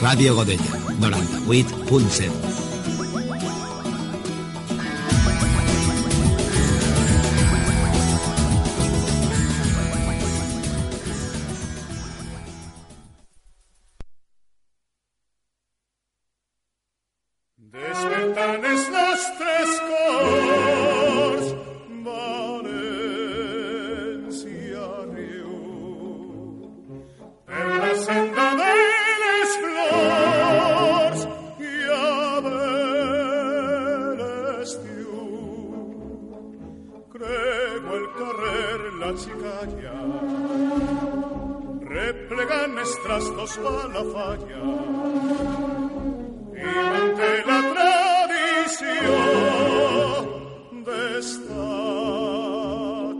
Ràdio Godella, 98.7. la falla, i manté la tradició d'esta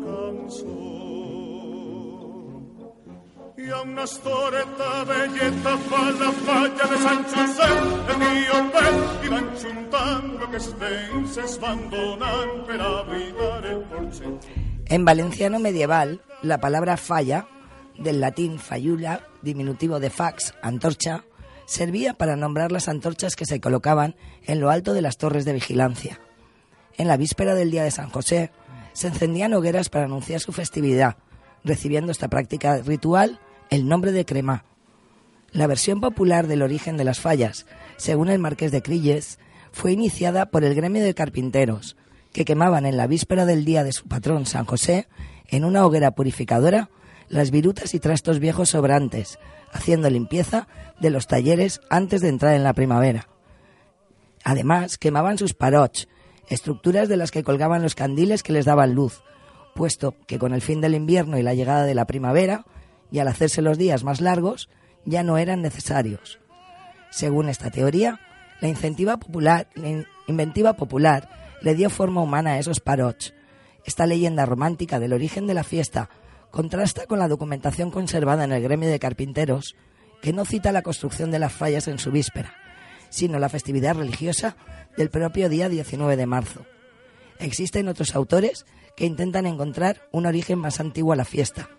cançó. Hi ha una estoreta velleta fa la falla de Sant Josep, el tio Pep, i van juntant lo que els veïns es van donant per abrigar el porxet. En valenciano medieval, la palabra falla, del latín fayula, diminutivo de fax, antorcha, servía para nombrar las antorchas que se colocaban en lo alto de las torres de vigilancia. En la víspera del día de San José, se encendían hogueras para anunciar su festividad, recibiendo esta práctica ritual el nombre de crema. La versión popular del origen de las fallas, según el marqués de Crilles, fue iniciada por el gremio de carpinteros, que quemaban en la víspera del día de su patrón San José, en una hoguera purificadora, las virutas y trastos viejos sobrantes, haciendo limpieza de los talleres antes de entrar en la primavera. Además, quemaban sus paroch, estructuras de las que colgaban los candiles que les daban luz, puesto que con el fin del invierno y la llegada de la primavera, y al hacerse los días más largos, ya no eran necesarios. Según esta teoría, la popular, la inventiva popular le dio forma humana a esos paroch. Esta leyenda romántica del origen de la fiesta contrasta con la documentación conservada en el gremio de carpinteros, que no cita la construcción de las fallas en su víspera, sino la festividad religiosa del propio día 19 de marzo. Existen otros autores que intentan encontrar un origen más antiguo a la fiesta,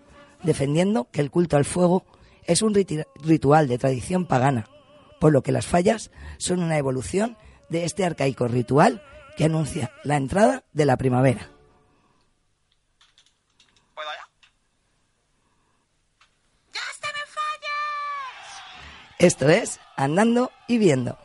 defendiendo que el culto al fuego es un ritual de tradición pagana, por lo que las fallas son una evolución de este arcaico ritual que anuncia la entrada de la primavera. Esto es Andando y Viendo.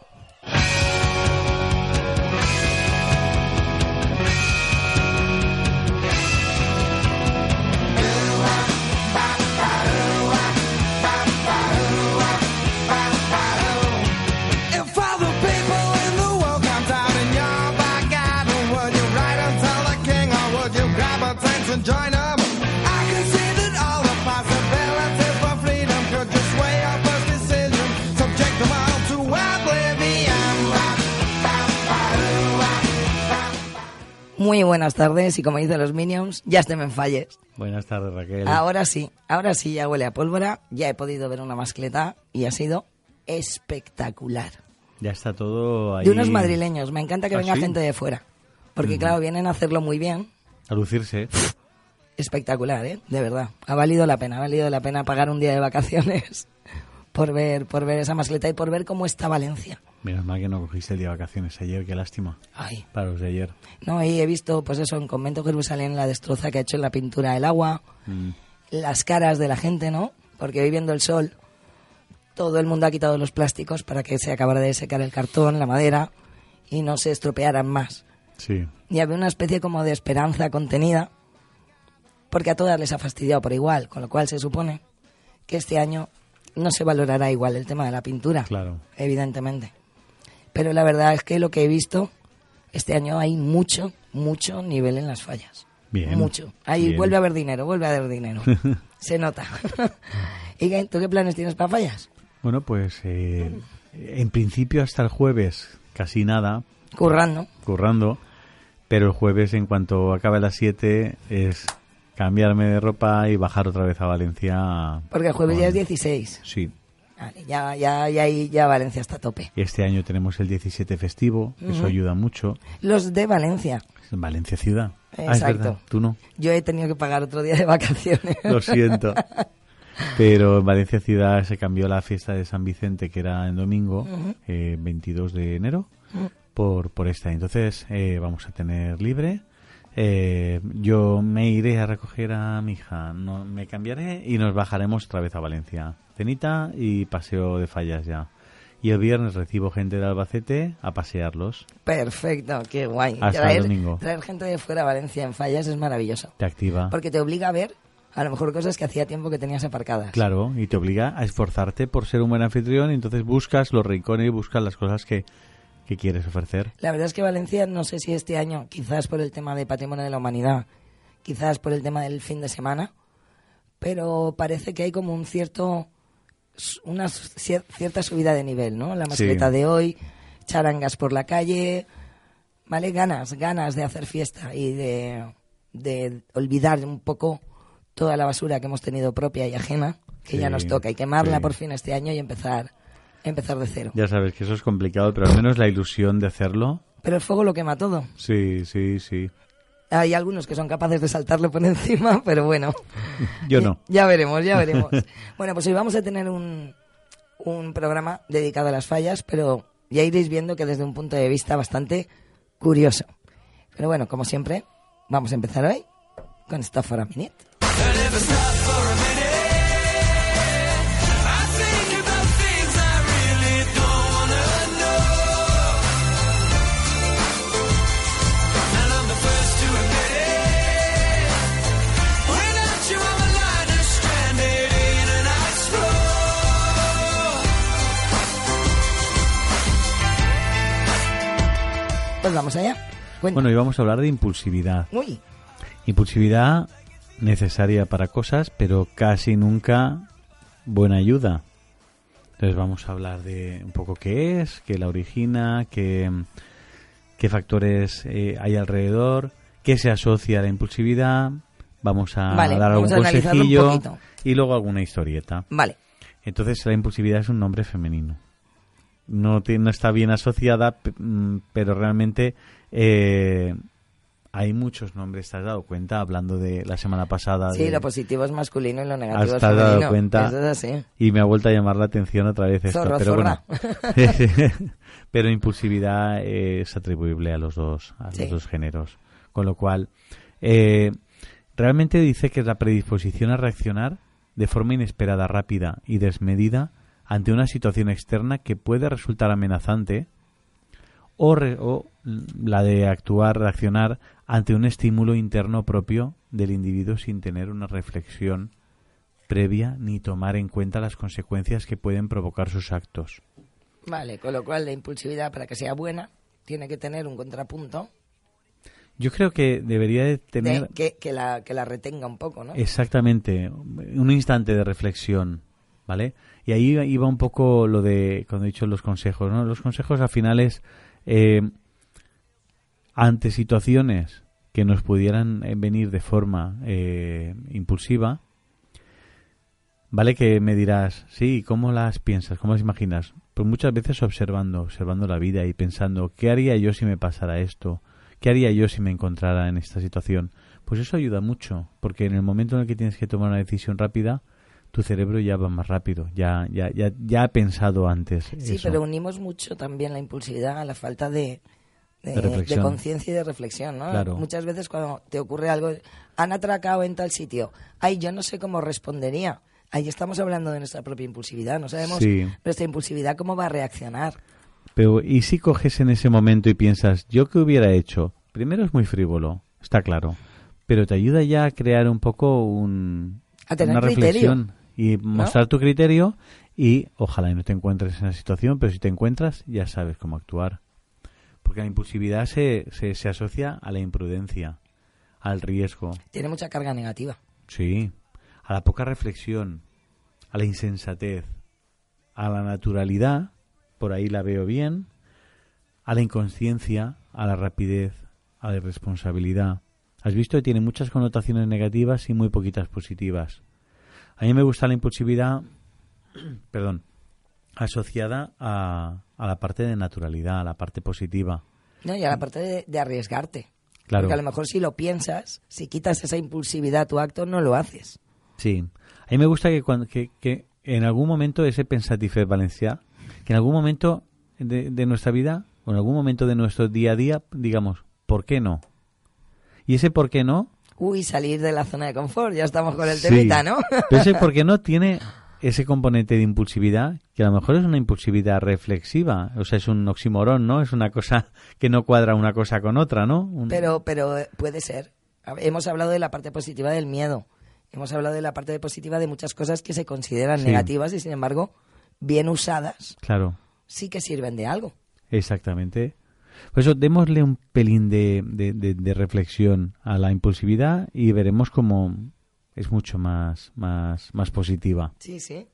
Muy buenas tardes y como dicen los Minions, ya te me falles. Buenas tardes, Raquel. Ahora sí, ahora sí ya huele a pólvora, ya he podido ver una mascleta y ha sido espectacular. Ya está todo ahí. De unos madrileños, me encanta que ¿Ah, venga sí? gente de fuera, porque Ujú. claro, vienen a hacerlo muy bien, A lucirse. espectacular, ¿eh? De verdad, ha valido la pena, ha valido la pena pagar un día de vacaciones por ver, por ver esa mascleta y por ver cómo está Valencia. Menos mal que no cogiste el día de vacaciones ayer, qué lástima. Ay. Para los de ayer. No, y he visto, pues eso, en Convento Jerusalén la destroza que ha hecho en la pintura del agua, Mm. las caras de la gente, ¿no? Porque hoy viendo el sol, todo el mundo ha quitado los plásticos para que se acabara de secar el cartón, la madera, y no se estropearan más. Sí. Y había una especie como de esperanza contenida, porque a todas les ha fastidiado por igual, con lo cual se supone que este año no se valorará igual el tema de la pintura, Claro. evidentemente. Pero la verdad es que lo que he visto, este año hay mucho, mucho nivel en las fallas. Bien. Mucho. Ahí Bien. vuelve a haber dinero, vuelve a haber dinero. Se nota. ¿Y tú qué planes tienes para fallas? Bueno, pues eh, en principio hasta el jueves casi nada, Currando. currando, pero el jueves en cuanto acabe las 7 es cambiarme de ropa y bajar otra vez a Valencia. Porque el jueves con- ya es 16. Sí. Vale, ya, ya, ya, ya Valencia está a tope. Este año tenemos el 17 festivo, eso Ujú. ayuda mucho. Los de Valencia. Valencia ciudad. Ah, es Exacto. verdad, tú no. Yo he tenido que pagar otro día de vacaciones. Lo siento. Pero en Valencia ciudad se cambió la fiesta de San Vicente, que era en domingo, eh, 22 de enero, por, por esta. Entonces eh, vamos a tener libre. Eh, yo me iré a recoger a mi hija, no, me cambiaré y nos bajaremos otra vez a Valencia. Cenita y paseo de fallas ya. Y el viernes recibo gente de Albacete a pasearlos. Perfecto, qué guay. Hasta el traer, domingo. traer gente de fuera a Valencia en fallas es maravilloso. Te activa. Porque te obliga a ver a lo mejor cosas que hacía tiempo que tenías aparcadas. Claro, y te obliga a esforzarte por ser un buen anfitrión y entonces buscas los rincones y buscas las cosas que, que quieres ofrecer. La verdad es que Valencia, no sé si este año, quizás por el tema de Patrimonio de la Humanidad, quizás por el tema del fin de semana, pero parece que hay como un cierto una cier- cierta subida de nivel, ¿no? La mascleta Sí. de hoy, charangas por la calle, ¿vale? Ganas, ganas de hacer fiesta y de, de olvidar un poco toda la basura que hemos tenido propia y ajena, que ya nos toca, y quemarla sí. por fin este año y empezar, empezar de cero. Ya sabes que eso es complicado, pero al menos la ilusión de hacerlo. Pero el fuego lo quema todo. Sí, sí, sí. Hay algunos que son capaces de saltarle por encima, pero bueno. Yo no. Ya veremos, ya veremos. bueno, pues hoy vamos a tener un, un programa dedicado a las fallas, pero ya iréis viendo que desde un punto de vista bastante curioso. Pero bueno, como siempre, vamos a empezar hoy con Stop for a Minute. Vamos allá. Cuenta. Bueno, y vamos a hablar de impulsividad. Uy, Impulsividad necesaria para cosas, pero casi nunca buena ayuda. Entonces vamos a hablar de un poco qué es, qué la origina, qué, qué factores eh, hay alrededor, qué se asocia a la impulsividad. Vamos a Vale, dar algún consejillo y luego alguna historieta. vale. Entonces la impulsividad es un nombre femenino. No, ti- no está bien asociada, mm, pero realmente eh, hay muchos nombres. ¿Te has dado cuenta? Hablando de la semana pasada. Sí, de- lo positivo es masculino y lo negativo es te has dado cuenta. Eso es así. Y me ha vuelto a llamar la atención otra vez esto. Zorro, pero zorra. bueno. pero impulsividad es atribuible a los dos, a Sí. los dos géneros. Con lo cual, eh, realmente dice que es la predisposición a reaccionar de forma inesperada, rápida y desmedida ante una situación externa que puede resultar amenazante o, re- o la de actuar, reaccionar ante un estímulo interno propio del individuo sin tener una reflexión previa ni tomar en cuenta las consecuencias que pueden provocar sus actos. Vale, con lo cual la impulsividad para que sea buena tiene que tener un contrapunto Yo creo que debería de tener de que, que la, que la retenga un poco, ¿no? exactamente un instante de reflexión, ¿vale? Y ahí iba un poco lo de cuando he dicho los consejos, ¿no? Los consejos al final es eh, ante situaciones que nos pudieran eh, venir de forma eh, impulsiva, Vale que me dirás, sí, ¿cómo las piensas? ¿Cómo las imaginas? Pues muchas veces observando, observando la vida y pensando, ¿qué haría yo si me pasara esto? ¿Qué haría yo si me encontrara en esta situación? Pues eso ayuda mucho, porque en el momento en el que tienes que tomar una decisión rápida, tu cerebro ya va más rápido, ya, ya, ya, ya ha pensado antes. Sí, eso. pero unimos mucho también la impulsividad a la falta de, de, De de conciencia y de reflexión, ¿no? Claro. Muchas veces cuando te ocurre algo, han atracado en tal sitio, ay, yo no sé cómo respondería. Ahí estamos hablando de nuestra propia impulsividad, no sabemos Sí. nuestra impulsividad cómo va a reaccionar. Pero ¿y si coges en ese momento y piensas, ¿yo qué hubiera hecho? Primero es muy frívolo, está claro, pero te ayuda ya a crear un poco un, A tener una criterio. reflexión y mostrar tu criterio y ojalá y no te encuentres en la situación, pero si te encuentras ya sabes cómo actuar. Porque la impulsividad se, se, se asocia a la imprudencia, al riesgo, Tiene mucha carga negativa. sí, a la poca reflexión, a la insensatez, a la naturalidad, por ahí la veo bien, a la inconsciencia, a la rapidez, a la irresponsabilidad. Has visto que tiene muchas connotaciones negativas y muy poquitas positivas. A mí me gusta la impulsividad, perdón, asociada a, a la parte de naturalidad, a la parte positiva. ¿no? Y a la parte de, de arriesgarte. Claro. Porque a lo mejor si lo piensas, si quitas esa impulsividad a tu acto, no lo haces. Sí. A mí me gusta que, cuando, que, que en algún momento ese pensatif valencià, que en algún momento de, de nuestra vida o en algún momento de nuestro día a día, digamos, ¿por qué no? Y ese por qué no, Uy, salir de la zona de confort, ya estamos con el Sí. temita, ¿no? pero ese por qué no tiene ese componente de impulsividad, que a lo mejor es una impulsividad reflexiva, o sea, es un oximorón, ¿no? Es una cosa que no cuadra una cosa con otra, ¿no? Un- Pero, pero eh, puede ser. Hemos hablado de la parte positiva del miedo. Hemos hablado de la parte positiva de muchas cosas que se consideran Sí. negativas y, sin embargo, bien usadas, Claro. sí que sirven de algo. Exactamente. Por eso démosle un pelín de, de- de- de reflexión a la impulsividad y veremos cómo es mucho más, más, más positiva. Sí, sí.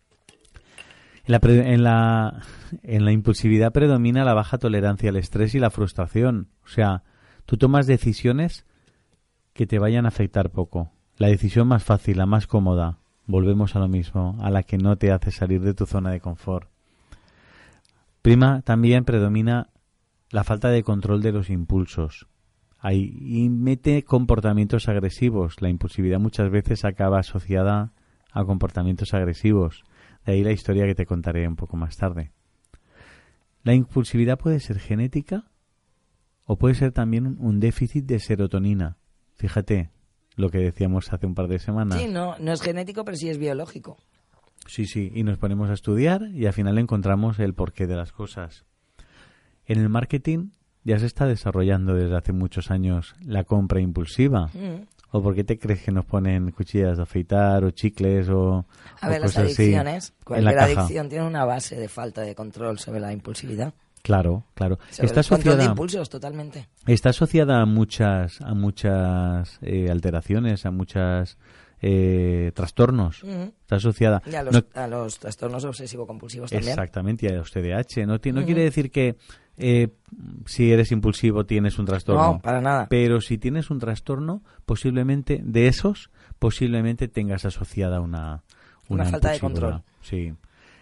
En la, pre- en, la, en la impulsividad predomina la baja tolerancia al estrés y la frustración. O sea, tú tomas decisiones que te vayan a afectar poco. La decisión más fácil, la más cómoda, volvemos a lo mismo, a la que no te hace salir de tu zona de confort. Prima también predomina la falta de control de los impulsos. Ahí, y mete comportamientos agresivos. La impulsividad muchas veces acaba asociada a comportamientos agresivos. De ahí la historia que te contaré un poco más tarde. La impulsividad puede ser genética o puede ser también un- déficit de serotonina. Fíjate lo que decíamos hace un par de semanas. Sí, no, no es genético, pero sí es biológico. Sí, sí, y nos ponemos a estudiar y al final encontramos el porqué de las cosas. En el marketing ya se está desarrollando desde hace muchos años la compra impulsiva. Mm. ¿O por qué te crees que nos ponen cuchillas de afeitar o chicles o, A o ver, las cosas adicciones. la Cualquier caja? adicción tiene una base de falta de control sobre la impulsividad. Claro, claro. Sobre Está control de asociada, impulsos, totalmente. está asociada a muchas, a muchas eh, alteraciones, a muchas eh, trastornos. Está asociada. Y a los, No- a los trastornos obsesivo-compulsivos también. Exactamente, y a los TDAH. No, no quiere decir que eh, si eres impulsivo tienes un trastorno. No, para nada. Pero si tienes un trastorno, posiblemente de esos, posiblemente tengas asociada una, Una falta de control. Sí.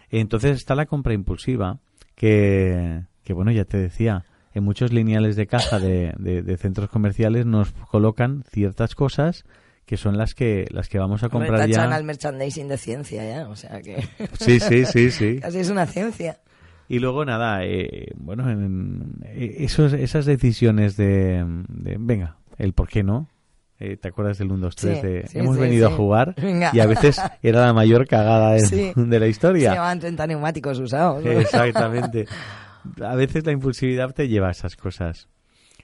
Entonces está la compra impulsiva, que, que bueno, ya te decía, en muchos lineales de caja de, de- de centros comerciales nos colocan ciertas cosas que son las que las que vamos a comprar ya. al merchandising de ciencia ya, o sea que Sí, sí, sí, sí. casi es una ciencia. Y luego nada, eh, bueno, en, eh, esos, esas decisiones de, de, venga, el por qué no. Eh, ¿Te acuerdas del 1, 2, 3? Sí, de, sí, hemos sí, venido a jugar Venga. y a veces era la mayor cagada de, de la Se historia. llevaban 30 neumáticos usados. ¿no? Exactamente. A veces la impulsividad te lleva a esas cosas.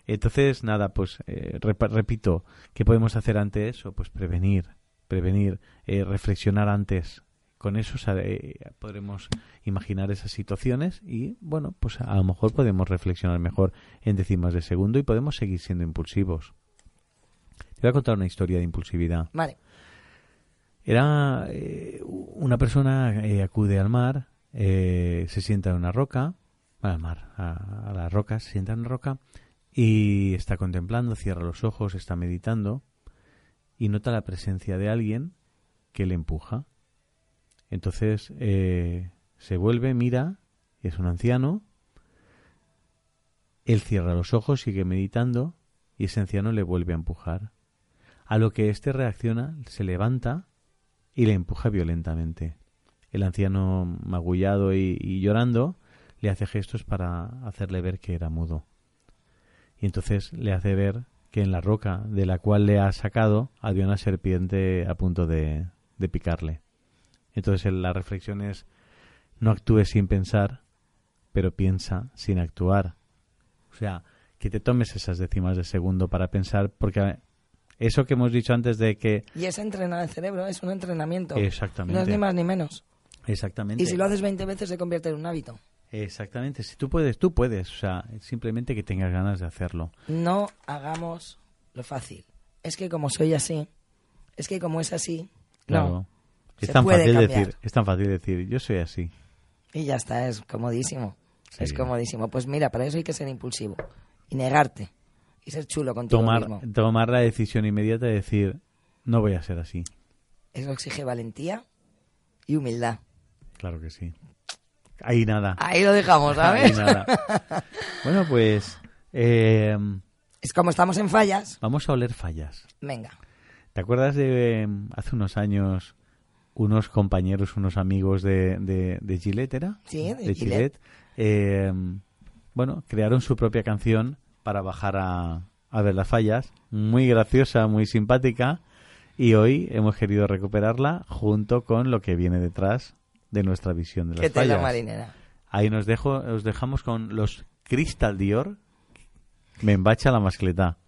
Entonces, nada, pues eh, repito, ¿qué podemos hacer ante eso? Pues prevenir, prevenir, eh, reflexionar antes. Con eso eh, podremos imaginar esas situaciones y, bueno, pues a lo mejor podemos reflexionar mejor en décimas de segundo y podemos seguir siendo impulsivos. Te voy a contar una historia de impulsividad. Vale. Era eh, una persona eh, acude al mar, eh, se sienta en una roca, al mar, a, a las rocas, se sienta en una roca y está contemplando, cierra los ojos, está meditando y nota la presencia de alguien que le empuja. Entonces eh, se vuelve, mira, es un anciano. Él cierra los ojos, sigue meditando y ese anciano le vuelve a empujar. A lo que éste reacciona, se levanta y le empuja violentamente. El anciano, magullado y llorando, le hace gestos para hacerle ver que era mudo. Y entonces le hace ver que en la roca de la cual le ha sacado había una serpiente a punto de, de picarle. Entonces la reflexión es no actúes sin pensar, pero piensa sin actuar. O sea, que te tomes esas décimas de segundo para pensar, porque eso que hemos dicho antes de que Y es entrenar el cerebro, es un entrenamiento. Exactamente. No es ni más ni menos. exactamente Y si lo haces 20 veces se convierte en un hábito. Exactamente si tú puedes tú puedes o sea simplemente que tengas ganas de hacerlo No hagamos lo fácil. Es que como soy así, es que como es así, Claro. no. Es se tan puede fácil cambiar. decir, es tan fácil decir, yo soy así. Y ya está, es comodísimo. Sí. Es comodísimo. Pues mira, para eso hay que ser impulsivo y negarte y ser chulo contigo Tomar, mismo. tomar la decisión inmediata de decir, no voy a ser así. Eso exige valentía y humildad. Claro que sí. Ahí nada. Ahí lo dejamos, Ahí ¿sabes? nada. Bueno, pues eh, Es como estamos en fallas. vamos a oler fallas. Venga. ¿Te acuerdas de eh, hace unos años unos compañeros, unos amigos de, de, de Gillette, ¿era? Sí, de de Gillette. Gillette. Eh, bueno, crearon su propia canción para bajar a, a ver las fallas. Muy graciosa, muy simpática. Y hoy hemos querido recuperarla junto con lo que viene detrás de nuestra visión de las la fallas. marinera. Ahí nos dejo, os dejamos con los Crystal Dior. Me embacha la mascleta.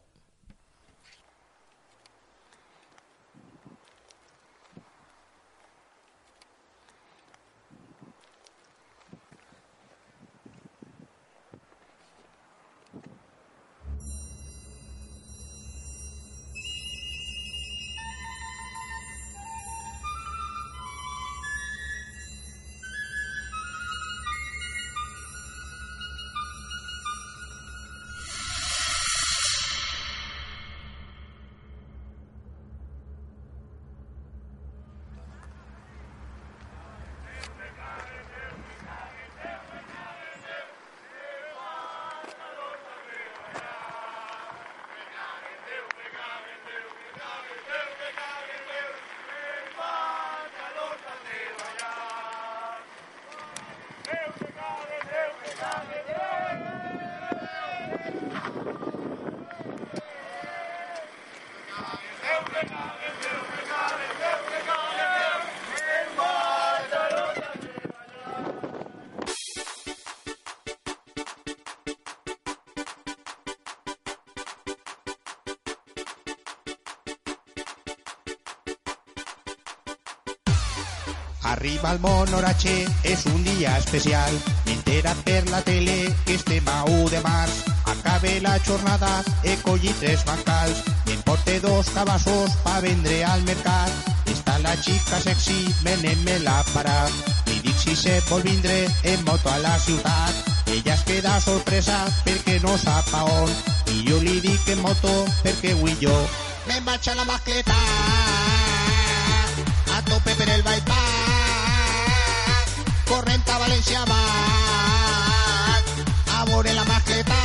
Arriba Monorache, és un dia especial. M'he enterat per la tele que estem a 1 de març. Acabe la jornada, he collit tres bancals. Em porte dos cabassos pa vendre al mercat. Està la xica sexy, venent-me la parat. Li dic si se vol vindre en moto a la ciutat. Ella es queda sorpresa perquè no sap a on. I jo li dic en moto perquè avui jo me'n vaig a la mascleta a tope per el bypass corrent a València baix a veure la mascleta.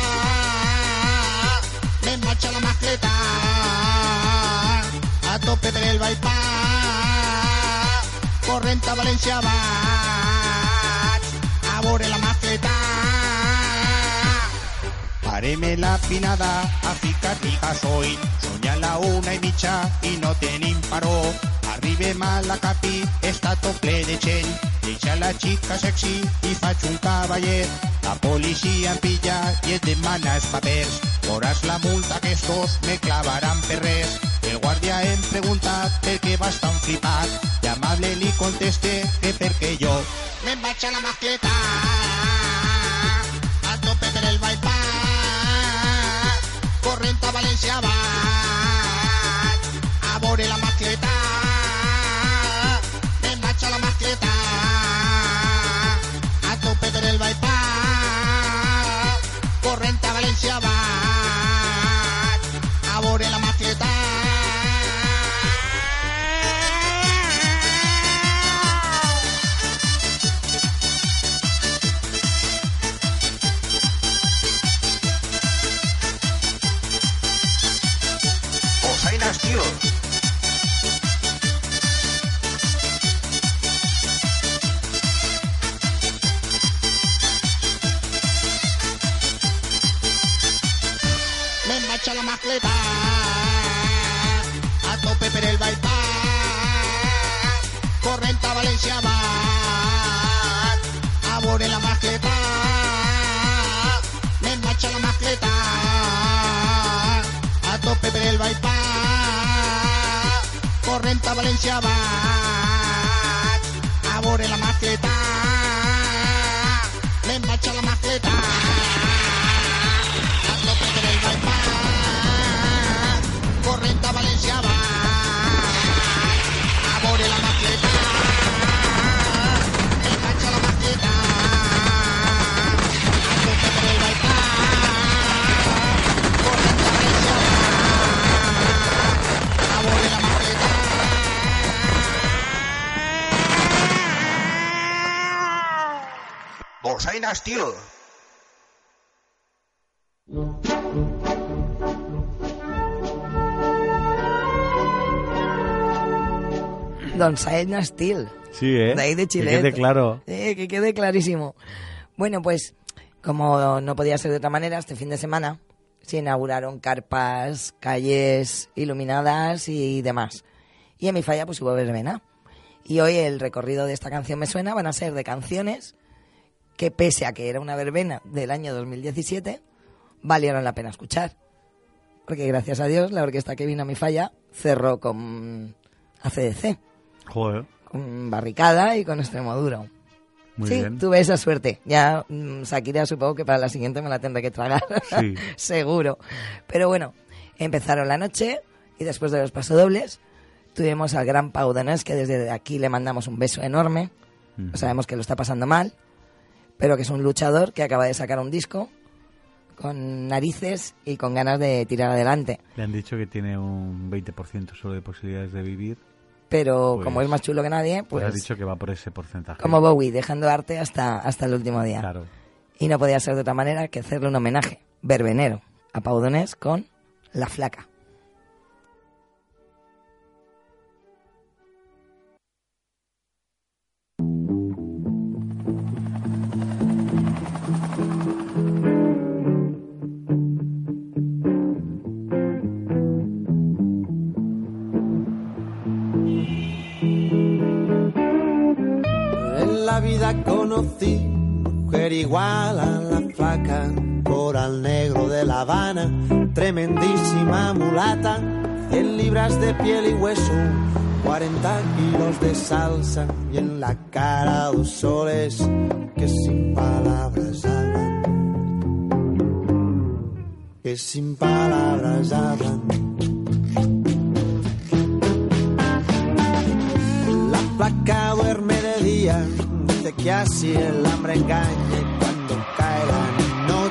Me'n vaig a la mascleta. A tope per el bypass corrent a València baix a veure la mascleta. Pareme la pinada a. Són ja la una i mitja i no tenim paró. Arribem a la capi, està tot ple de gent. Deixa la xica sexy i faig un cavallet. La policia em pilla i et demana els papers. Veuràs la multa que estos me clavaran per res. El guàrdia em pregunta per què vas tan flipat. I amable li conteste que perquè jo me'n vaig a la mascleta a tope per el bypass corrent a València baix a veure la mascleta corrent corrent a València baix a veure la mascleta. Me'n vaig a la mascleta. A tope per el bypass. Corrent a València baix a veure la mascleta. Me'n vaig a la mascleta. A tope per el bypass corrent a València Dolçaina estil. Don Saedna Steel. Sí, ¿eh? De ahí de Que Chile. quede claro. Eh, que quede clarísimo. Bueno, pues como no podía ser de otra manera, este fin de semana se inauguraron carpas, calles iluminadas y demás. Y en mi falla pues hubo verbena. Y hoy el recorrido de esta canción me suena van a ser de canciones que pese a que era una verbena del año 2017, valieron la pena escuchar. Porque gracias a Dios la orquesta que vino a mi falla cerró con ACDC, Joder. con Barricada y con Extremoduro. Muy sí, bien. tuve esa suerte. Ya mm, Shakira supongo que para la siguiente me la tendré que tragar. Sí. Seguro. Pero bueno, empezaron la noche y después de los pasodobles tuvimos al gran Pau Donés, que desde aquí le mandamos un beso enorme. Ujú. Sabemos que lo está pasando mal, pero que es un luchador que acaba de sacar un disco con narices y con ganas de tirar adelante. Le han dicho que tiene un 20% solo de posibilidades de vivir. Pero Pues- como es más chulo que nadie, Pues, pues ha dicho que va por ese porcentaje. como Bowie, dejando arte hasta, hasta el último día. Claro. Y no podía ser de otra manera que hacerle un homenaje verbenero a Pau Donés con La Flaca. Igual a la flaca, coral negro de La Habana, tremendísima mulata, 100 libras de piel y hueso, 40 kilos de salsa y en la cara dos soles que sin palabras hablan, que sin palabras hablan. La placa duerme de día, dice que así el hambre engaña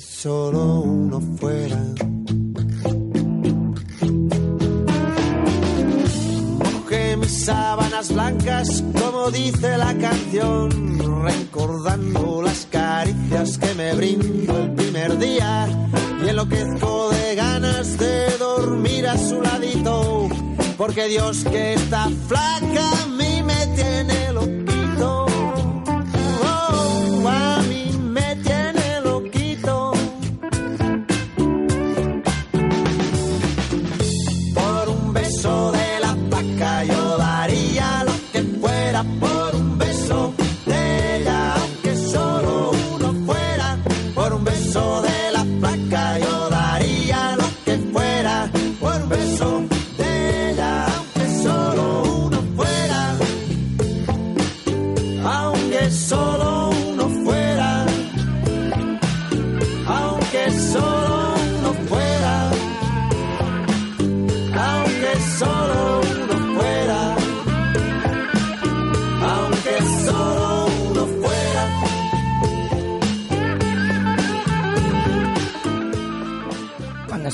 solo uno fuera. Mojé mis sábanas blancas, como dice la canción, recordando las caricias que me brindó el primer día. Y enloquezco de ganas de dormir a su ladito, porque Dios que está flaca a mí me tiene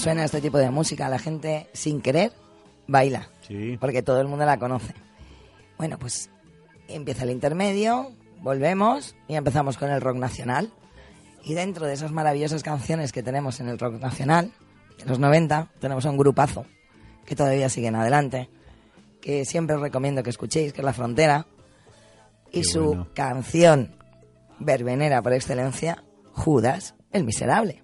suena este tipo de música, la gente, sin querer, baila. Sí. Porque todo el mundo la conoce. Bueno, pues empieza el intermedio, volvemos y empezamos con el rock nacional. Y dentro de esas maravillosas canciones que tenemos en el rock nacional, de los 90, tenemos a un grupazo que todavía siguen adelante, que siempre os recomiendo que escuchéis, que es La Frontera, y Qué su bueno. canción verbenera por excelencia, Judas, el Miserable.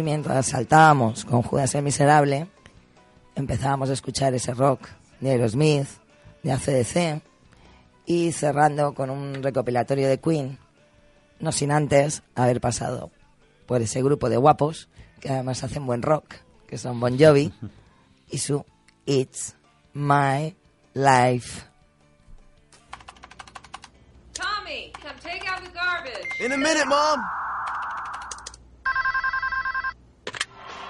y mientras saltábamos con Judas el Miserable, empezábamos a escuchar ese rock de Aerosmith, de ACDC y cerrando con un recopilatorio de Queen, no sin antes haber pasado por ese grupo de guapos que además hacen buen rock, que son Bon Jovi y su It's My Life. Tommy, come take out the garbage. In a minute, mom.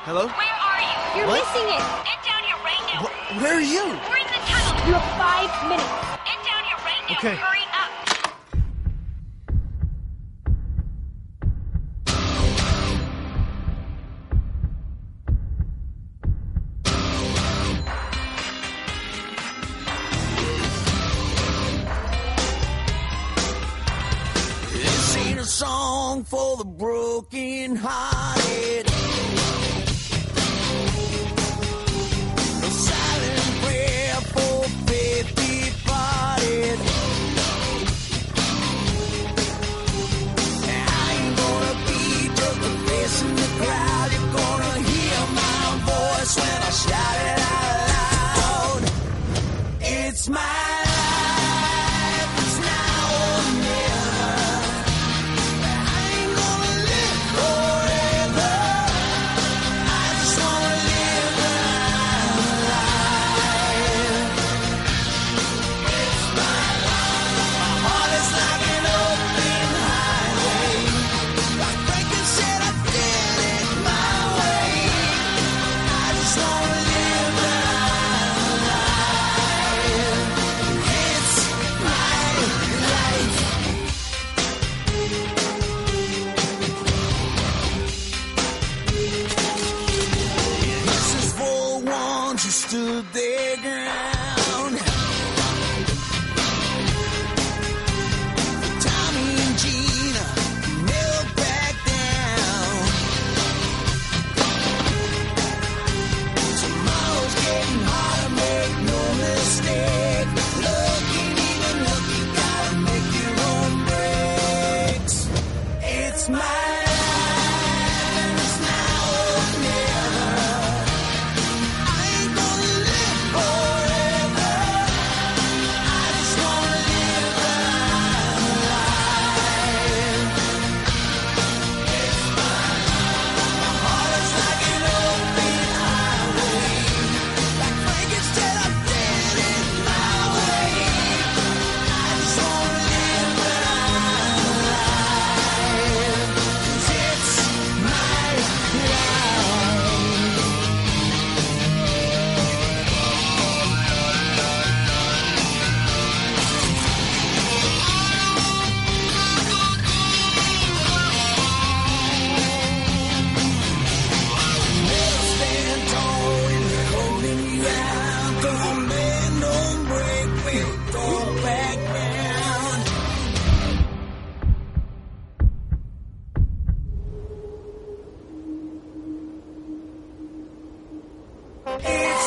Hello? Where are you? You're what? missing it. Get down here right now. Where are you? We're in the tunnel. You have five minutes. Get down here right now. Okay. Hurry up. for the broken heart. It's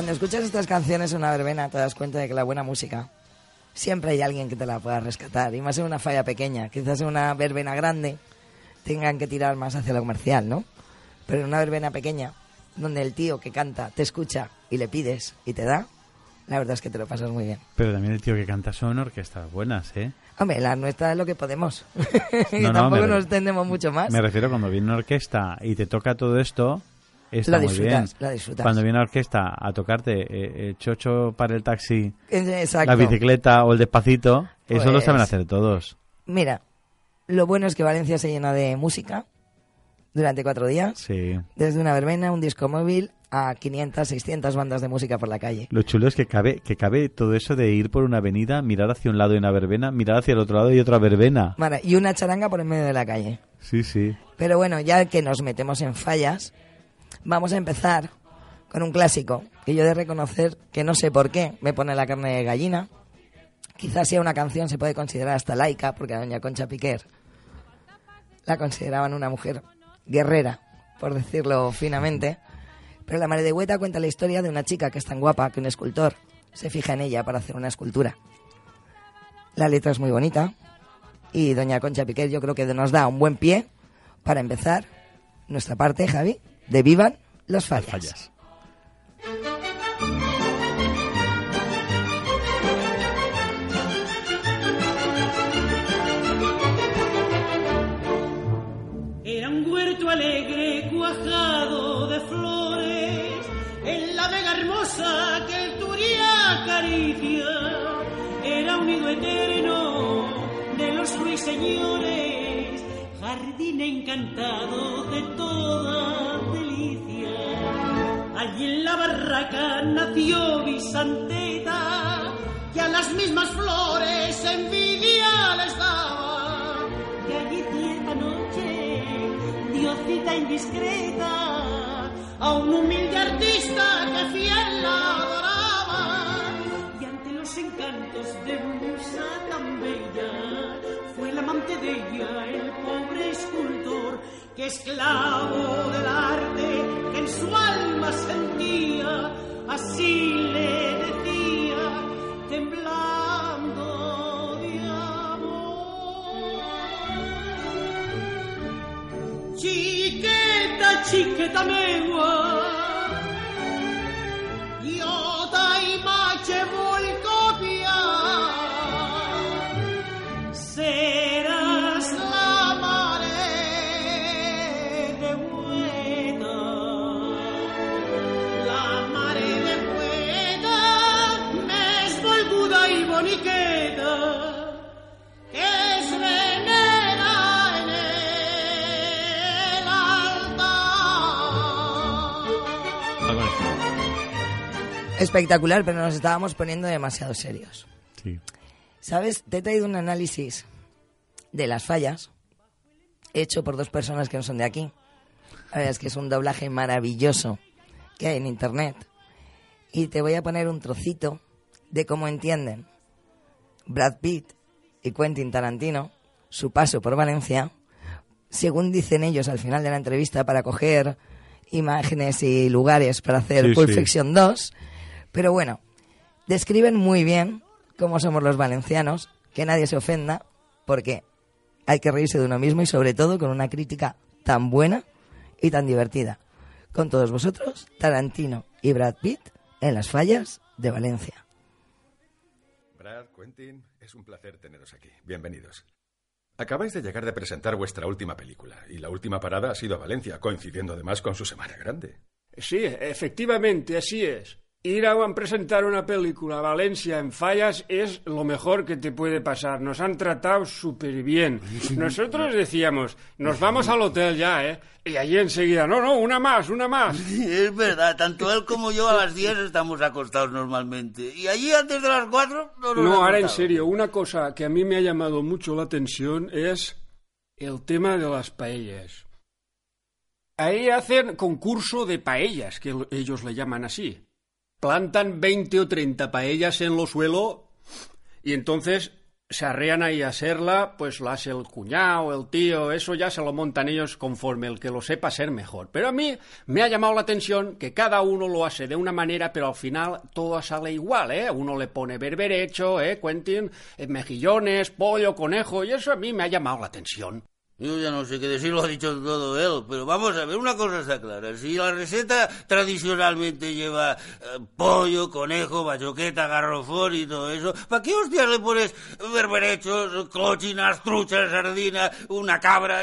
Cuando escuchas estas canciones en una verbena te das cuenta de que la buena música siempre hay alguien que te la pueda rescatar. Y más en una falla pequeña. Quizás en una verbena grande tengan que tirar más hacia lo comercial, ¿no? Pero en una verbena pequeña, donde el tío que canta te escucha y le pides y te da, la verdad es que te lo pasas muy bien. Pero también el tío que canta son orquestas buenas, ¿eh? Hombre, la nuestra es lo que podemos. y No, no, tampoco nos tendemos mucho más. Me refiero cuando viene una orquesta y te toca todo esto, está La muy disfrutas, bien. la disfrutas. Cuando viene la orquesta a tocarte eh, el chocho para el taxi, Exacto. la bicicleta o el despacito, eso lo Pues- saben hacer todos. Mira, lo bueno es que Valencia se llena de música durante cuatro días. Sí. Desde una verbena, un disco móvil, a 500, 600 bandas de música por la calle. Lo chulo es que cabe, que cabe todo eso de ir por una avenida, mirar hacia un lado y una verbena, mirar hacia el otro lado y otra verbena. Y una charanga por en medio de la calle. Sí, sí. Pero bueno, ya que nos metemos en fallas, vamos a empezar con un clásico que yo he de reconocer que no sé por qué me pone la carne de gallina. Quizás sea una canción, se puede considerar hasta laica, porque a doña Concha Piquer la consideraban una mujer guerrera, por decirlo finamente. Pero la Madre de Hueta cuenta la historia de una chica que es tan guapa que un escultor se fija en ella para hacer una escultura. La letra es muy bonita y doña Concha Piquer yo creo que nos da un buen pie para empezar nuestra parte, Javi, de Vivan fallas. fallas. Era un huerto alegre cuajado de flores en la vega hermosa que el turía acaricia. Era un nido eterno de los ruiseñores, jardín encantado de toda delicia. Allí en la barraca nació Bisanteta, que a las mismas flores envidia les daba que allí cierta noche dio cita indiscreta a un humilde artista que fiel la adoraba y ante los encantos de musa tan bella amante ella el pobre escultor que esclavo del arte que en su alma sentía así le decía temblando de Chiqueta, chiqueta meua, Espectacular, pero nos estábamos poniendo demasiado serios. Sí. ¿Sabes? Te he traído un análisis de las fallas hecho por dos personas que no son de aquí. La verdad es que es un doblaje maravilloso que hay en internet. Y te voy a poner un trocito de cómo entienden Brad Pitt y Quentin Tarantino su paso por Valencia, según dicen ellos al final de la entrevista, para coger imágenes y lugares para hacer Sí, Pulp sí. Fiction 2. Pero bueno, describen muy bien cómo somos los valencianos, que nadie se ofenda, porque hay que reírse de uno mismo y sobre todo con una crítica tan buena y tan divertida. Con todos vosotros, Tarantino y Brad Pitt en las fallas de Valencia. Brad, Quentin, es un placer teneros aquí. Bienvenidos. Acabáis de llegar de presentar vuestra última película y la última parada ha sido a Valencia, coincidiendo además con su Semana Grande. Sí, efectivamente, así es. Ir a presentar una película a Valencia en fallas es lo mejor que te puede pasar. Nos han tratado súper bien. Nosotros decíamos, nos vamos al hotel ya, ¿eh? Y allí enseguida, no, no, una más, una más. Es verdad, tanto él como yo a las 10 estamos acostados normalmente. Y allí antes de las 4 no nos No, ahora en serio, una cosa que a mí me ha llamado mucho la atención es el tema de las paellas. Ahí hacen concurso de paellas, que ellos le llaman así. Plantan 20 o 30 paellas en lo suelo y entonces se arrean ahí a hacerla, pues lo hace el cuñado, el tío, eso ya se lo montan ellos conforme el que lo sepa hacer mejor. Pero a mí me ha llamado la atención que cada uno lo hace de una manera, pero al final todo sale igual, ¿eh? Uno le pone berberecho, ¿eh? Quentin, eh, mejillones, pollo, conejo, y eso a mí me ha llamado la atención. Yo ya no sé qué decir, lo ha dicho todo él, pero vamos a ver, una cosa está clara. Si la receta tradicionalmente lleva eh, pollo, conejo, bachoqueta, garrofón y todo eso, ¿para qué hostias le pones berberechos, clochinas, truchas, sardinas, una cabra?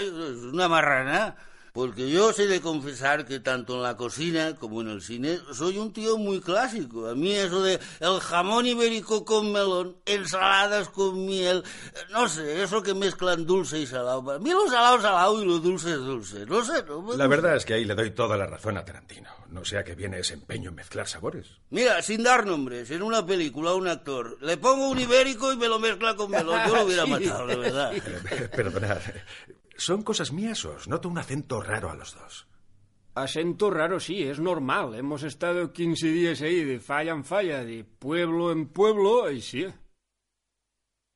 Una marrana. Porque yo sé de confesar que tanto en la cocina como en el cine soy un tío muy clásico. A mí eso de el jamón ibérico con melón, ensaladas con miel, eh, no sé, eso que mezclan dulce y salado. Para mí lo salado es salado y lo dulce es dulce. No sé, no me La verdad es que ahí le doy toda la razón a Tarantino. No sé a qué viene ese empeño en mezclar sabores. Mira, sin dar nombres, en una película a un actor le pongo un ibérico y me lo mezcla con melón. Yo lo hubiera matado, de verdad. Perdonad, ¿son cosas mías o os noto un acento raro a los dos? Acento raro, sí, es normal. Hemos estado 15 días ahí de falla en falla, de pueblo en pueblo, y sí.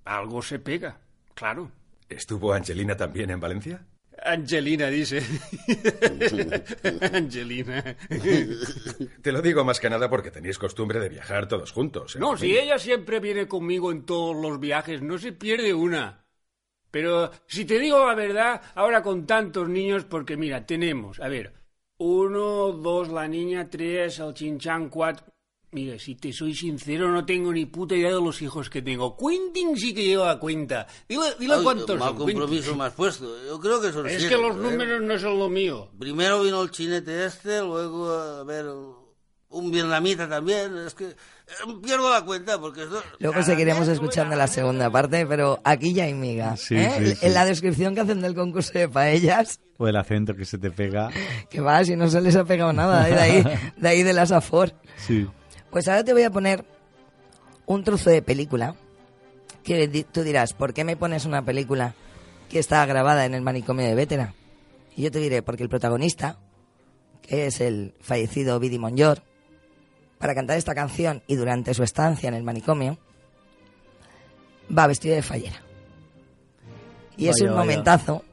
Algo se pega, claro. ¿Estuvo Angelina también en Valencia? Angelina dice. Angelina. Te lo digo más que nada porque tenéis costumbre de viajar todos juntos. ¿eh? No, si ella siempre viene conmigo en todos los viajes, no se pierde una. Pero si te digo la verdad, ahora con tantos niños, porque mira, tenemos, a ver, uno, dos, la niña, tres, el chinchán, cuatro. Mire, si te soy sincero, no tengo ni puta idea de los hijos que tengo. Quentin sí que lleva cuenta. Dile, dile Ay, cuántos mal son, compromiso has puesto. Yo creo que son Es siete, que los ¿eh? números no son lo mío. Primero vino el chinete este, luego, a ver, un vietnamita también. Es que eh, pierdo la cuenta porque... esto- Luego seguiremos escuchando la segunda parte, pero aquí ya hay miga. Sí, ¿eh? sí, sí. En la descripción que hacen del concurso de paellas, O el acento que se te pega. que va, si no se les ha pegado nada, ¿eh? de ahí, de ahí de la Safor. Sí. Pues ahora te voy a poner un trozo de película que tú dirás, ¿por qué me pones una película que está grabada en el manicomio de Vétera? Y yo te diré, porque el protagonista, que es el fallecido Vidi Monllor, para cantar esta canción y durante su estancia en el manicomio, va vestido de fallera. Y es un vaya. momentazo,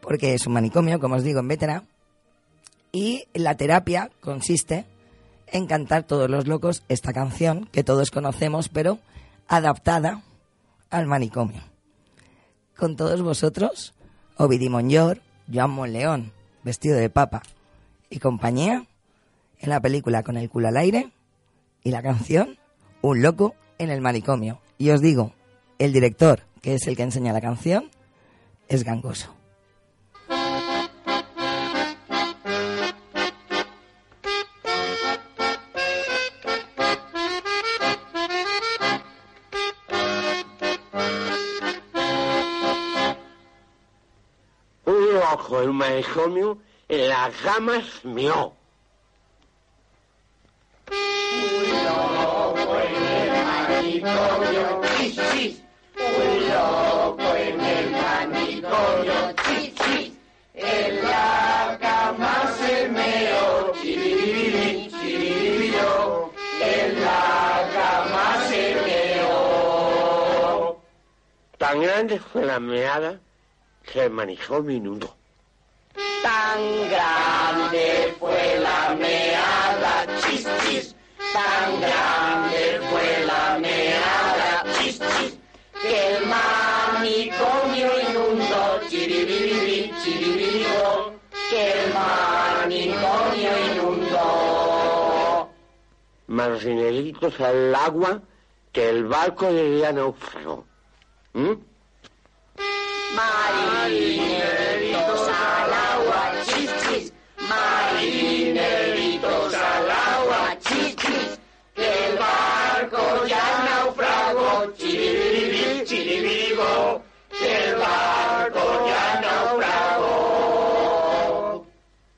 porque es un manicomio, como os digo, en Vétera, y la terapia consiste en cantar todos los locos esta canción que todos conocemos, pero adaptada al manicomio. Con todos vosotros, Ovidi Monllor, Joan Monleón, vestido de papa y compañía, en la película Con el culo al aire y la canción Un loco en el manicomio. Y os digo, el director, que es el que enseña la canción, es gangoso. Un ojo en manicomio en las gamas mío. Manicomio, chis, chis. Un loco en el manicomio, chis, chis. En la cama se meó, chiribiri. En la cama se meó. Tan grande fue la meada que el manicomio inundó. Tan grande fue la meada, chis. Tan grande fue la. Que el manicomio inundó, chiribiribi, chiribiribo. Que el manicomio inundó. Margineritos al agua que el barco debía naufragó. ¿Mm? Marineritos al agua, chis, chis. Marineritos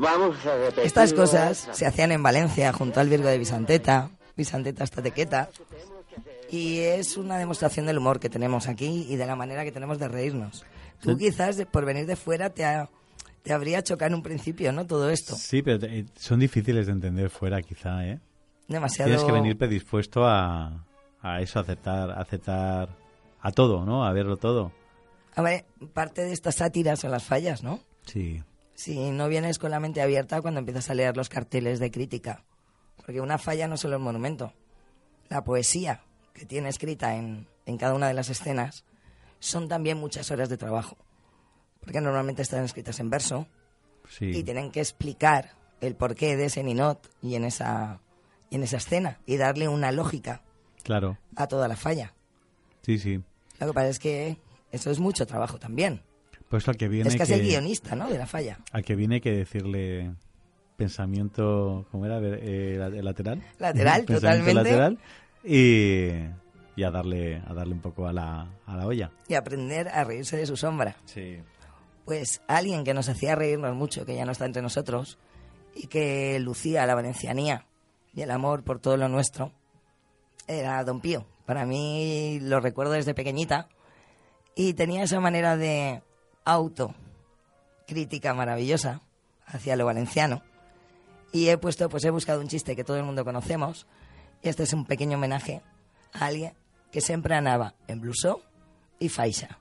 Vamos a repetir. Estas cosas se hacían en Valencia, junto al Virgo de Visanteta. Visanteta está tequeta. Y es una demostración del humor que tenemos aquí y de la manera que tenemos de reírnos. Tú Sí. quizás, por venir de fuera, te, ha- te habría chocado en un principio, ¿no? Todo esto. Sí, pero eh, son difíciles de entender fuera, quizá, ¿eh? Demasiado... Tienes que venir predispuesto a, a eso, a aceptar, a aceptar a todo, ¿no? A verlo todo. A ver, parte de estas sátiras son las fallas, ¿no? Sí. Si no vienes con la mente abierta cuando empiezas a leer los carteles de crítica. Porque una falla no solo es monumento. La poesía que tiene escrita en, en cada una de las escenas son también muchas horas de trabajo. Porque normalmente están escritas en verso Sí. y tienen que explicar el porqué de ese ninot y en esa, en esa escena y darle una lógica Claro. a toda la falla. Sí, sí. Lo que pasa es que eso es mucho trabajo también. Pues al que viene es casi que, el guionista, ¿no? De la falla. Al que viene hay que decirle pensamiento, ¿cómo era? Eh, lateral. Lateral, totalmente. lateral. Y, y a darle a darle un poco a la, a la olla. Y aprender a reírse de su sombra. Sí. Pues alguien que nos hacía reírnos mucho, que ya no está entre nosotros, y que lucía la valencianía y el amor por todo lo nuestro, era Don Pío. Para mí lo recuerdo desde pequeñita y tenía esa manera de autocrítica maravillosa hacia lo valenciano. Y he puesto, pues he buscado un chiste que todo el mundo conocemos, y este es un pequeño homenaje a alguien que siempre anava en blusó y faixa.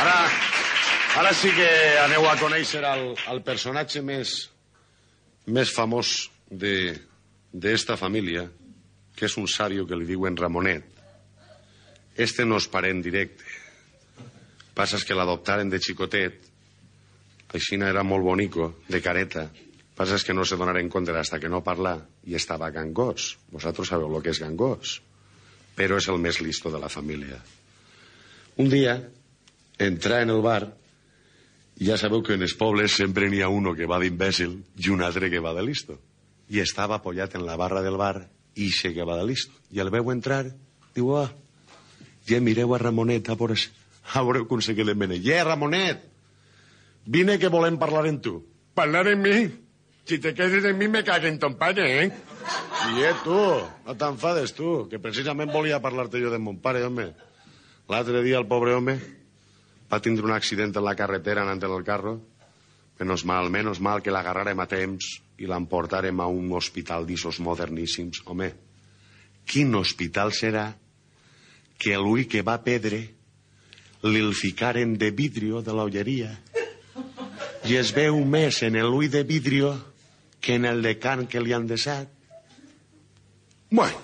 Ara, ara sí que aneu a conèixer el, el personatge més, més famós de d'esta família, que és un sàrio que li diuen Ramonet. Este no és parent directe. Passa que l'adoptaren de xicotet. Aixina era molt bonico, de careta. Passa que no se donaren compte hasta que no parla i estava gangós. Vosaltres sabeu el que és gangós. Però és el més listo de la família. Un dia, entrar en el bar, ja sabeu que en els pobles sempre n'hi ha uno que va d'imbècil i un altre que va de listo. I estava apoyat en la barra del bar i se que va de listo. I el veu entrar, diu, ah, ja mireu a Ramonet, a veure, a veure com se queda mene. Ja, Ramonet, vine que volem parlar en tu. Parlar en mi. Si te quedes en mi, me cago en ton pare, eh? I eh, tu, no t'enfades tu, que precisament volia parlar-te jo de mon pare, home. L'altre dia el pobre home va tindre un accident en la carretera anant en el carro. Menos mal, menos mal que l'agarrarem a temps i l'emportarem a un hospital d'issos moderníssims. Home, quin hospital serà que l'ull que va pedre li'l ficaren de vidrio de l'olleria i es veu més en l'ull de vidrio que en el de carn que li han deixat. Bueno,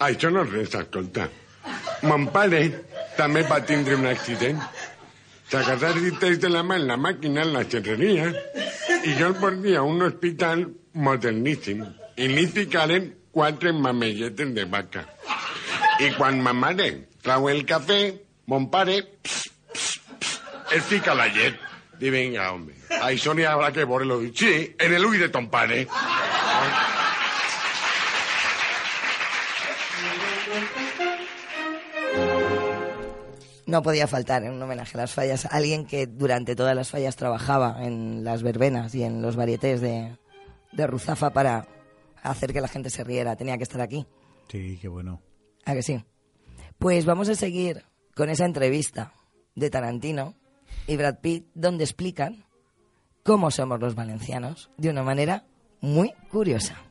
això no és res, escolta. Mon pare també va tindre un accident. S'agarrar dites de la mà en la màquina en la xerreria i jo el portia a un hospital moderníssim i li ficaren quatre mamelletes de vaca. I quan ma mare trau el cafè, mon pare pss, pss, pss, es fica la llet. Di, venga, home, això n'hi haurà que veure-lo. Sí, en el ull de ton pare. No podía faltar en un homenaje a las fallas alguien que durante todas las fallas trabajaba en las verbenas y en los varietés de, de Ruzafa para hacer que la gente se riera. Tenía que estar aquí. Sí, qué bueno. ¿A que sí? Pues vamos a seguir con esa entrevista de Tarantino y Brad Pitt donde explican cómo somos los valencianos de una manera muy curiosa.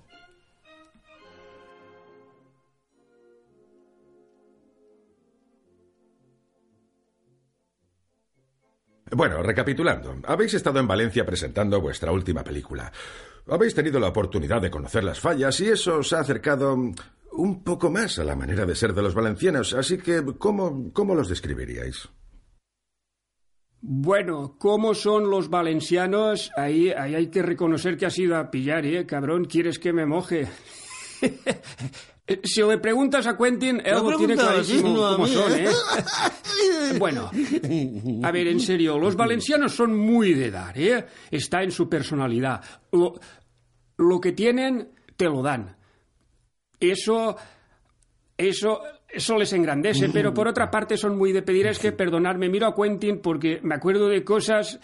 Bueno, recapitulando, habéis estado en Valencia presentando vuestra última película. Habéis tenido la oportunidad de conocer las fallas y eso os ha acercado un poco más a la manera de ser de los valencianos, así que ¿cómo, cómo los describiríais? Bueno, ¿cómo son los valencianos? Ahí, ahí hay que reconocer que has ido a pillar, ¿eh? Cabrón, ¿quieres que me moje? si le preguntas a Quentin, él Lo tiene clarísimo cómo son, ¿eh? ¿eh? bueno, a ver, en serio, los valencianos son muy de dar, ¿eh? Está en su personalidad. Lo, lo que tienen, te lo dan. Eso, eso, eso les engrandece, pero por otra parte son muy de pedir. Es que perdonadme, miro a Quentin porque me acuerdo de cosas.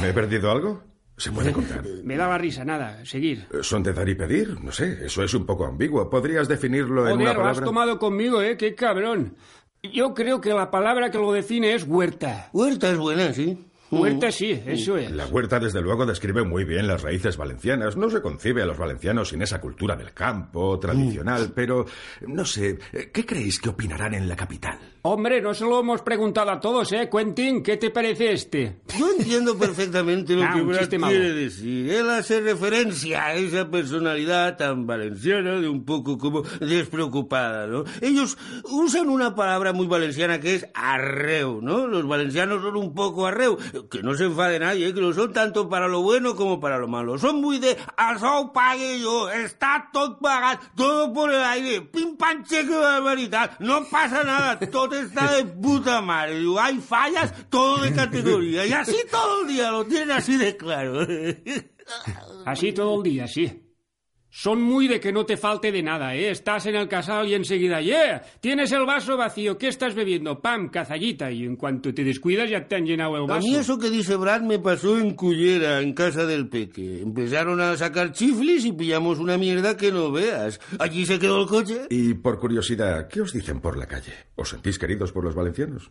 ¿Me he perdido algo? Se puede contar. Me daba risa, nada, seguir. ¿Son de dar y pedir? No sé, eso es un poco ambiguo. ¿Podrías definirlo en una lo has palabra? tomado conmigo, ¿eh? Qué cabrón. Yo creo que la palabra que lo define es huerta. Huerta es buena, sí. Huerta sí, eso es. La huerta, desde luego, describe muy bien las raíces valencianas. No se concibe a los valencianos sin esa cultura del campo, tradicional, pero no sé, ¿qué creéis que opinarán en la capital? Hombre, no se lo hemos preguntado a todos, ¿eh? Quentin, ¿qué te parece este? Yo entiendo perfectamente lo Ah, que Brad malo. quiere decir. Él hace referencia a esa personalidad tan valenciana, de un poco como despreocupada, ¿no? Ellos usan una palabra muy valenciana que es arreu, ¿no? Los valencianos son un poco arreu. Que no se enfade nadie, ¿eh? que lo son tanto para lo bueno como para lo malo. Son muy de ho pague yo, está todo pagado, todo por el aire, pim pam cheque de barbaridad, no pasa nada, todo está de puta madre. Hay fallas, todo de categoría. Y así todo el día lo tienen así de claro. Así todo el día, sí. Son muy de que no te falte de nada, ¿eh? Estás en el casal y enseguida, ¡yeah! Tienes el vaso vacío, ¿qué estás bebiendo? ¡Pam! Cazallita. Y en cuanto te descuidas ya te han llenado el A vaso. mí eso que dice Brad me pasó en Cullera, en casa del Peque. Empezaron a sacar chiflis y pillamos una mierda que no veas. Allí se quedó el coche. Y por curiosidad, ¿qué os dicen por la calle? ¿Os sentís queridos por los valencianos?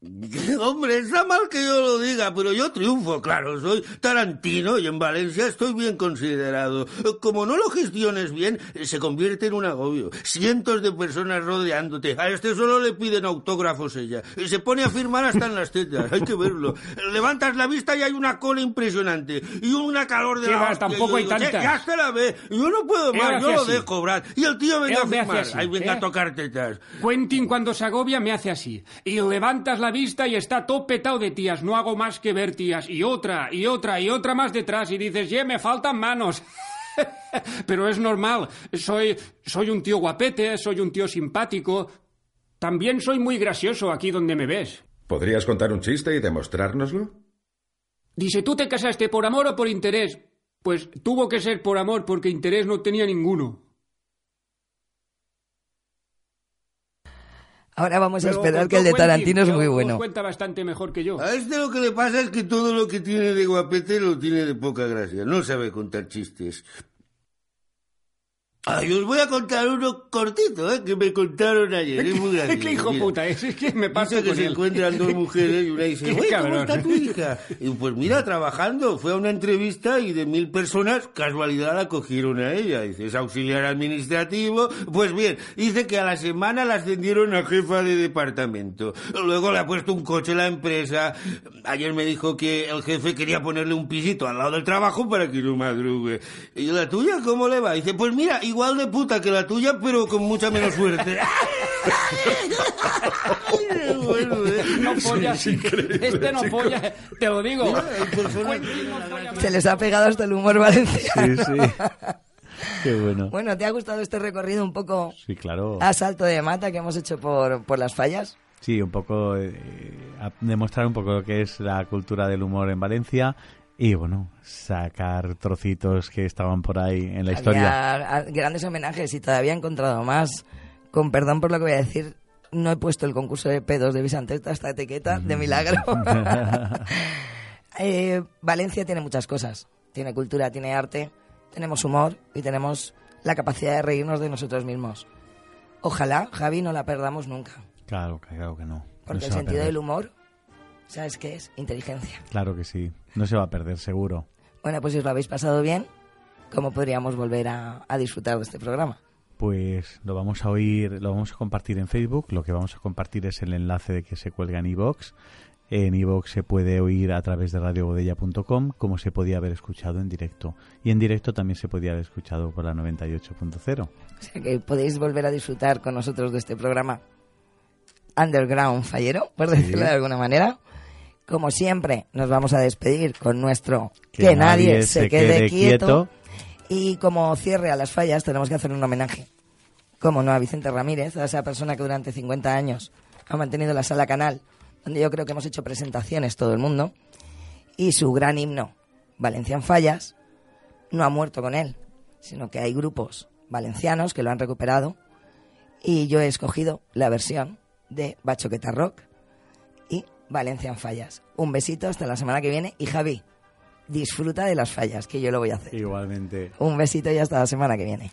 Hombre, está mal que yo lo diga, pero yo triunfo, claro, soy tarantino y en Valencia estoy bien considerado. Como no lo gestiones bien, se convierte en un agobio. Cientos de personas rodeándote. A este solo le piden autógrafos ella. Se pone a firmar hasta en las tetas, hay que verlo. Levantas la vista y hay una cola impresionante. Y una calor de ¿Qué la va? hostia. Tampoco Y hay digo, tantas. "Che, Ya se la ve. Yo no puedo más, yo lo así. dejo, Brad. Y el tío venga a firmar. Ahí venga ¿eh? a tocar tetas. Quentin cuando se agobia me hace así. Y levantas la vista y está todo petado de tías. No hago más que ver tías. Y otra, y otra, y otra más detrás. Y dices, ye, me faltan manos. Pero es normal. Soy, soy un tío guapete, soy un tío simpático. También soy muy gracioso aquí donde me ves. ¿Podrías contar un chiste y demostrárnoslo? Dice, ¿tú te casaste por amor o por interés? Pues tuvo que ser por amor porque interés no tenía ninguno. Ahora vamos a esperar que el de Quentin, Tarantino es muy bueno. cuenta bastante mejor que yo. A este lo que le pasa es que todo lo que tiene de guapete lo tiene de poca gracia. No sabe contar chistes. Ay, os voy a contar uno cortito, ¿eh? Que me contaron ayer. Es muy gracioso. ¿Qué hijo Mira. puta es? Es que me pasa Dice que con se él. encuentran dos mujeres y una dice, "Oye, ¿cómo está tu hija? Y pues mira, trabajando. Fue a una entrevista y de mil personas, casualidad, la cogieron a ella. Dice, es auxiliar administrativo. Pues bien, dice que a la semana la ascendieron a jefa de departamento. Luego le ha puesto un coche a la empresa. Ayer me dijo que el jefe quería ponerle un pisito al lado del trabajo para que no madrugue. ¿Y la tuya cómo le va? Dice, pues mira, igual de puta que la tuya, pero con mucha menos suerte. Bueno, ¿eh? No. Este no folla, te lo digo. Se les ha pegado hasta el humor valenciano. Sí, sí. Qué bueno. Bueno, ¿te ha gustado este recorrido un poco Sí, claro. a salto de mata que hemos hecho por, por las fallas? Sí, un poco eh, a demostrar un poco lo que es la cultura del humor en Valencia y bueno, sacar trocitos que estaban por ahí en la historia. Había a- grandes homenajes y todavía he encontrado más. Con perdón por lo que voy a decir, no he puesto el concurso de pedos de Vicenteta esta etiqueta de milagro. Eh, Valencia tiene muchas cosas. Tiene cultura, tiene arte, tenemos humor y tenemos la capacidad de reírnos de nosotros mismos. Ojalá, Javi, no la perdamos nunca. Claro, claro que no. Porque No el sentido del humor, ¿sabes qué es? Inteligencia. Claro que sí. No se va a perder, seguro. Bueno, pues si os lo habéis pasado bien, ¿cómo podríamos volver a, a disfrutar de este programa? Pues lo vamos a oír, lo vamos a compartir en Facebook. Lo que vamos a compartir es el enlace de que se cuelga en iVoox. En iVoox se puede oír a través de radiobodella.com como se podía haber escuchado en directo. Y en directo también se podía haber escuchado por la 98.0. O sea que podéis volver a disfrutar con nosotros de este programa underground fallero, por Sí. decirlo de alguna manera. Como siempre, nos vamos a despedir con nuestro Que, nadie, se quede, quieto. Y como cierre a las fallas, tenemos que hacer un homenaje. Como no, a Vicente Ramírez, a esa persona que durante 50 años ha mantenido la sala canal, donde yo creo que hemos hecho presentaciones todo el mundo. Y su gran himno, Valencian Fallas, no ha muerto con él, sino que hay grupos valencianos que lo han recuperado. Y yo he escogido la versión de Bachoqueta Rock y Valencian Fallas. Un besito hasta la semana que viene. Y Javi, disfruta de las fallas, que yo lo voy a hacer. Igualmente. Un besito y hasta la semana que viene.